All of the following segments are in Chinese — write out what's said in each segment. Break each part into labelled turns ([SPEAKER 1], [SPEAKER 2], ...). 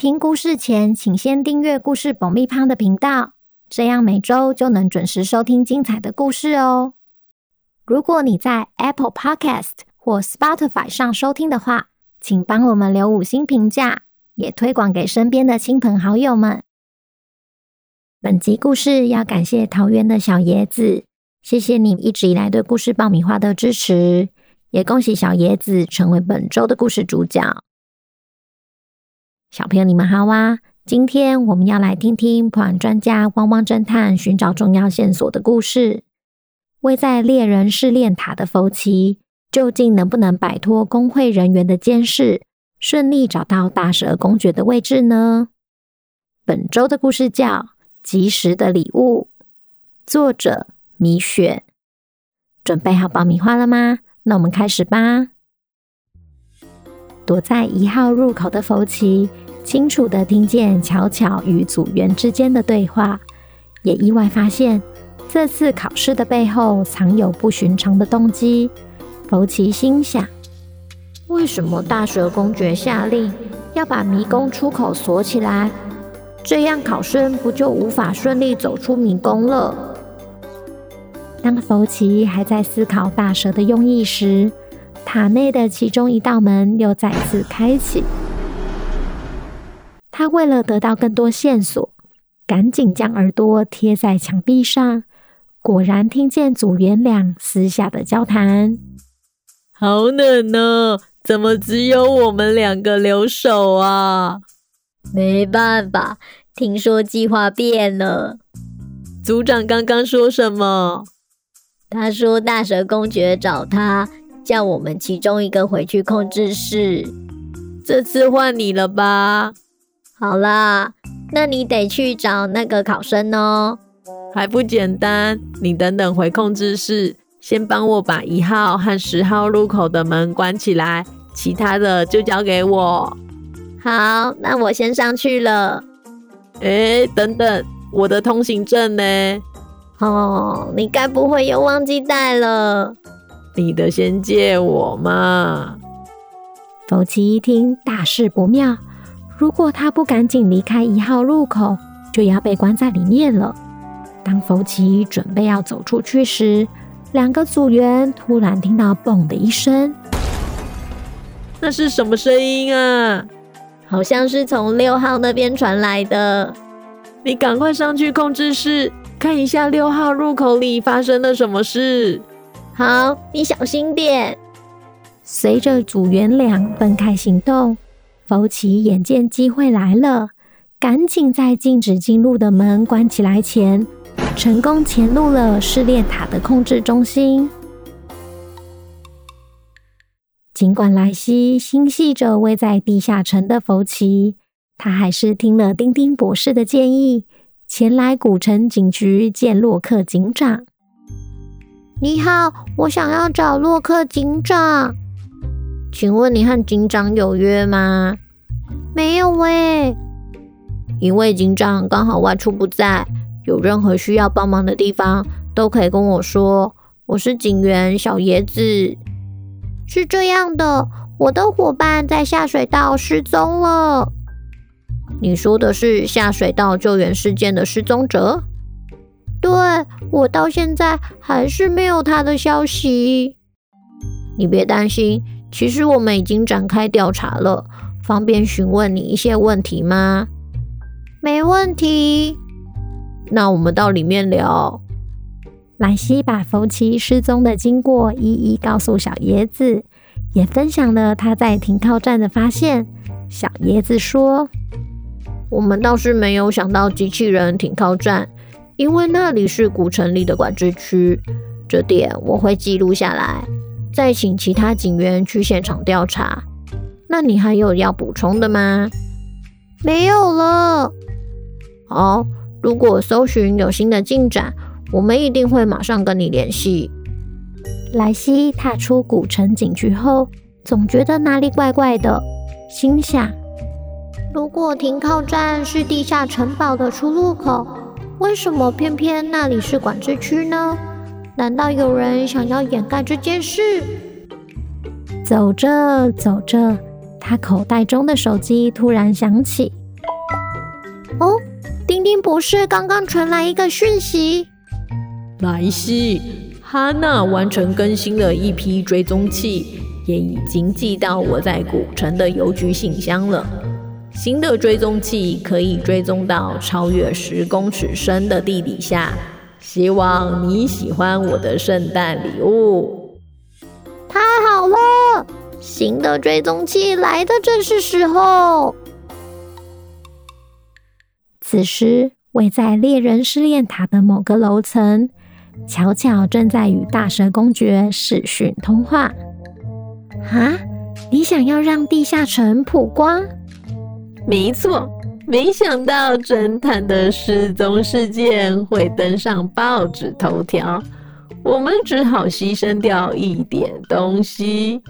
[SPEAKER 1] 听故事前，请先订阅故事爆米花的频道，这样每周就能准时收听精彩的故事哦。如果你在 Apple Podcast 或 Spotify 上收听的话，请帮我们留五星评价，也推广给身边的亲朋好友们。本集故事要感谢桃园的小椰子，谢谢你一直以来对故事爆米花的支持，也恭喜小椰子成为本周的故事主角。小朋友，你们好啊！今天我们要来听听破案专家汪汪侦探寻找重要线索的故事。位在猎人试炼塔的弗奇，究竟能不能摆脱公会人员的监视，顺利找到大蛇公爵的位置呢？本周的故事叫《及时的礼物》，作者米雪。准备好爆米花了吗？那我们开始吧。躲在一号入口的弗奇，清楚地听见巧巧与组员之间的对话，也意外发现这次考试的背后藏有不寻常的动机。弗奇心想：为什么大蛇公爵下令要把迷宫出口锁起来？这样考生不就无法顺利走出迷宫了？当弗奇还在思考大蛇的用意时，塔内的其中一道门又再次开启。他为了得到更多线索，赶紧将耳朵贴在墙壁上，果然听见组员俩私下的交谈。
[SPEAKER 2] 好冷哦，怎么只有我们两个留守啊？
[SPEAKER 3] 没办法，听说计划变了。
[SPEAKER 2] 组长刚刚说什么？
[SPEAKER 3] 他说大蛇公爵找他。叫我们其中一个回去控制室。
[SPEAKER 2] 这次换你了吧？
[SPEAKER 3] 好啦，那你得去找那个考生哦。
[SPEAKER 2] 还不简单？你等等回控制室，先帮我把一号和十号入口的门关起来，其他的就交给我。
[SPEAKER 3] 好，那我先上去了。
[SPEAKER 2] 哎，等等，我的通行证呢？
[SPEAKER 3] 哦，你该不会又忘记带了？
[SPEAKER 2] 你的先借我嘛！
[SPEAKER 1] 弗奇一听，大事不妙。如果他不赶紧离开一号入口，就要被关在里面了。当弗奇准备要走出去时，两个组员突然听到“嘣”的一声。
[SPEAKER 2] 那是什么声音啊？
[SPEAKER 3] 好像是从六号那边传来的。
[SPEAKER 2] 你赶快上去控制室，看一下六号入口里发生了什么事。
[SPEAKER 3] 好，你小心点。
[SPEAKER 1] 随着组员俩分开行动，弗奇眼见机会来了，赶紧在禁止进入的门关起来前，成功潜入了试炼塔的控制中心。尽管莱西心系着位在地下城的弗奇，他还是听了丁丁博士的建议，前来古城警局见洛克警长。
[SPEAKER 4] 你好，我想要找洛克警长。
[SPEAKER 3] 请问你和警长有约吗？
[SPEAKER 4] 没有喂。
[SPEAKER 3] 因为警长刚好外出不在，有任何需要帮忙的地方都可以跟我说。我是警员小椰子。
[SPEAKER 4] 是这样的，我的伙伴在下水道失踪了。
[SPEAKER 3] 你说的是下水道救援事件的失踪者？
[SPEAKER 4] 对，我到现在还是没有他的消息。
[SPEAKER 3] 你别担心，其实我们已经展开调查了。方便询问你一些问题吗？
[SPEAKER 4] 没问题。
[SPEAKER 3] 那我们到里面聊。
[SPEAKER 1] 莱西把福奇失踪的经过一一告诉小椰子，也分享了他在停靠站的发现。小椰子说：“
[SPEAKER 3] 我们倒是没有想到机器人停靠站。”因为那里是古城里的管制区，这点我会记录下来，再请其他警员去现场调查。那你还有要补充的吗？
[SPEAKER 4] 没有了。
[SPEAKER 3] 好，如果搜寻有新的进展，我们一定会马上跟你联系。
[SPEAKER 1] 莱西踏出古城景区后，总觉得哪里怪怪的，心想：
[SPEAKER 4] 如果停靠站是地下城堡的出入口，为什么偏偏那里是管制区呢？难道有人想要掩盖这件事？
[SPEAKER 1] 走着走着，他口袋中的手机突然响起。
[SPEAKER 4] 哦，丁丁博士刚刚传来一个讯息。
[SPEAKER 2] 莱西，哈娜完成更新了一批追踪器，也已经寄到我在古城的邮局信箱了。新的追踪器可以追踪到超越十公尺深的地底下。希望你喜欢我的圣诞礼物。
[SPEAKER 4] 太好了，新的追踪器来的正是时候。
[SPEAKER 1] 此时，位在猎人试炼塔的某个楼层，巧巧正在与大蛇公爵视讯通话。
[SPEAKER 4] 啊，你想要让地下城曝光？
[SPEAKER 2] 没错。没想到侦探的失踪事件会登上报纸头条，我们只好牺牲掉一点东西。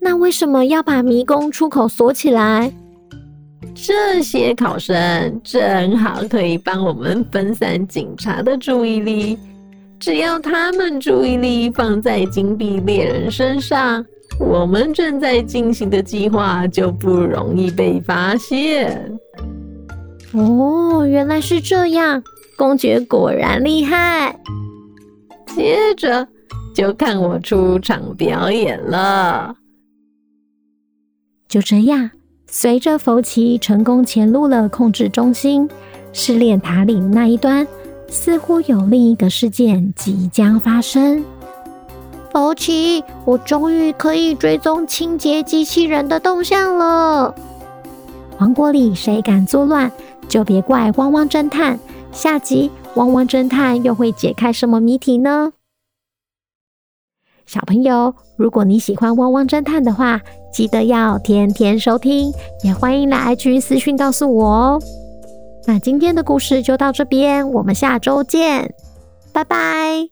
[SPEAKER 1] 那为什么要把迷宫出口锁起来？
[SPEAKER 2] 这些考生正好可以帮我们分散警察的注意力，只要他们注意力放在金币猎人身上，我们正在进行的计划就不容易被发现。
[SPEAKER 1] 哦，原来是这样，公爵果然厉害。
[SPEAKER 2] 接着就看我出场表演了。
[SPEAKER 1] 就这样，随着福奇成功潜入了控制中心，试炼塔里那一端，似乎有另一个事件即将发生。
[SPEAKER 4] 福奇，我终于可以追踪清洁机器人的动向了。
[SPEAKER 1] 王国里谁敢作乱？就别怪汪汪侦探。下集汪汪侦探又会解开什么谜题呢？小朋友，如果你喜欢汪汪侦探的话，记得要天天收听，也欢迎来 IG 私讯告诉我哦。那今天的故事就到这边，我们下周见，拜拜。